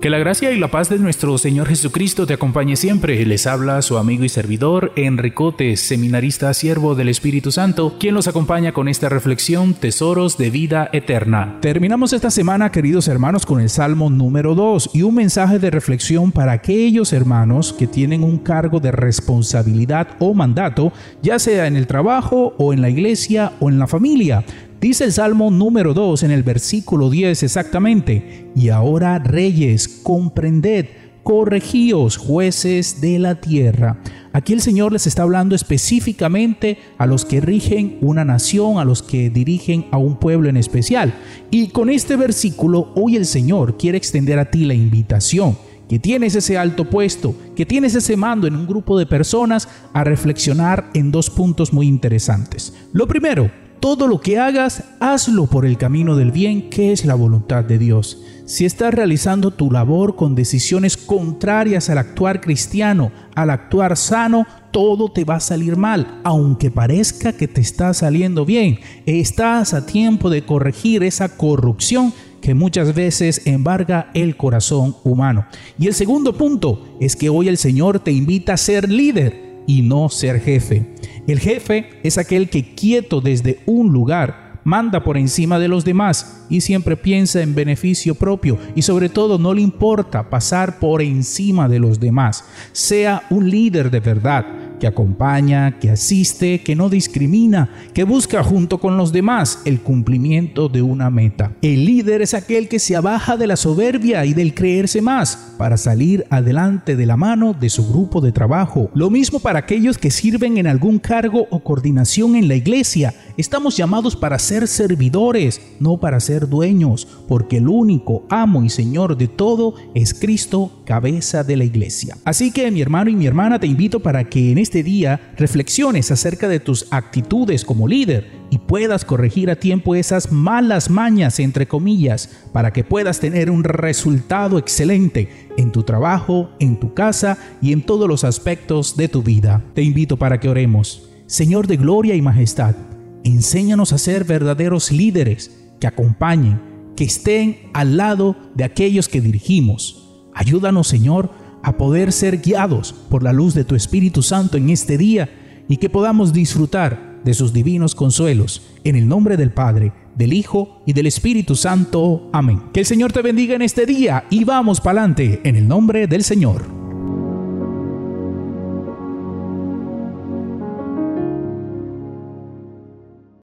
Que la gracia y la paz de nuestro Señor Jesucristo te acompañe siempre. Les habla su amigo y servidor Enricote, seminarista siervo del Espíritu Santo, quien los acompaña con esta reflexión Tesoros de vida eterna. Terminamos esta semana, queridos hermanos, con el Salmo número 2 y un mensaje de reflexión para aquellos hermanos que tienen un cargo de responsabilidad o mandato, ya sea en el trabajo o en la iglesia o en la familia. Dice el Salmo número 2 en el versículo 10 exactamente, y ahora reyes, comprended, corregíos, jueces de la tierra. Aquí el Señor les está hablando específicamente a los que rigen una nación, a los que dirigen a un pueblo en especial. Y con este versículo hoy el Señor quiere extender a ti la invitación que tienes ese alto puesto, que tienes ese mando en un grupo de personas, a reflexionar en dos puntos muy interesantes. Lo primero, todo lo que hagas, hazlo por el camino del bien, que es la voluntad de Dios. Si estás realizando tu labor con decisiones contrarias al actuar cristiano, al actuar sano, todo te va a salir mal, aunque parezca que te está saliendo bien. Estás a tiempo de corregir esa corrupción que muchas veces embarga el corazón humano. Y el segundo punto es que hoy el Señor te invita a ser líder y no ser jefe. El jefe es aquel que quieto desde un lugar manda por encima de los demás y siempre piensa en beneficio propio y sobre todo no le importa pasar por encima de los demás. Sea un líder de verdad que acompaña, que asiste, que no discrimina, que busca junto con los demás el cumplimiento de una meta. El líder es aquel que se abaja de la soberbia y del creerse más para salir adelante de la mano de su grupo de trabajo. Lo mismo para aquellos que sirven en algún cargo o coordinación en la iglesia. Estamos llamados para ser servidores, no para ser dueños, porque el único amo y señor de todo es Cristo, cabeza de la iglesia. Así que mi hermano y mi hermana te invito para que en este día reflexiones acerca de tus actitudes como líder y puedas corregir a tiempo esas malas mañas, entre comillas, para que puedas tener un resultado excelente en tu trabajo, en tu casa y en todos los aspectos de tu vida. Te invito para que oremos. Señor de gloria y majestad, enséñanos a ser verdaderos líderes que acompañen, que estén al lado de aquellos que dirigimos. Ayúdanos, Señor, a poder ser guiados por la luz de tu Espíritu Santo en este día y que podamos disfrutar de sus divinos consuelos. En el nombre del Padre, del Hijo y del Espíritu Santo. Amén. Que el Señor te bendiga en este día y vamos para adelante en el nombre del Señor.